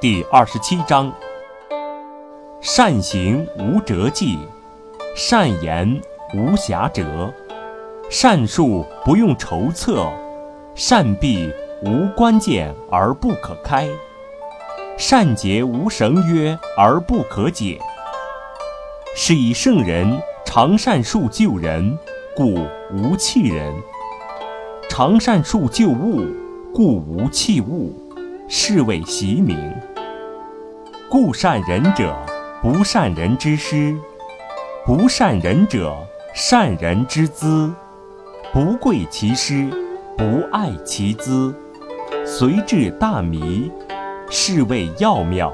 第二十七章：善行无辙迹，善言无瑕谪，善术不用筹策，善闭无关键而不可开，善结无绳约而不可解。是以圣人常善术救人，故无弃人；常善术救物，故无弃物。是谓袭名。故善人者，不善人之师；不善人者，善人之资。不贵其师，不爱其资，随至大迷，是谓要妙。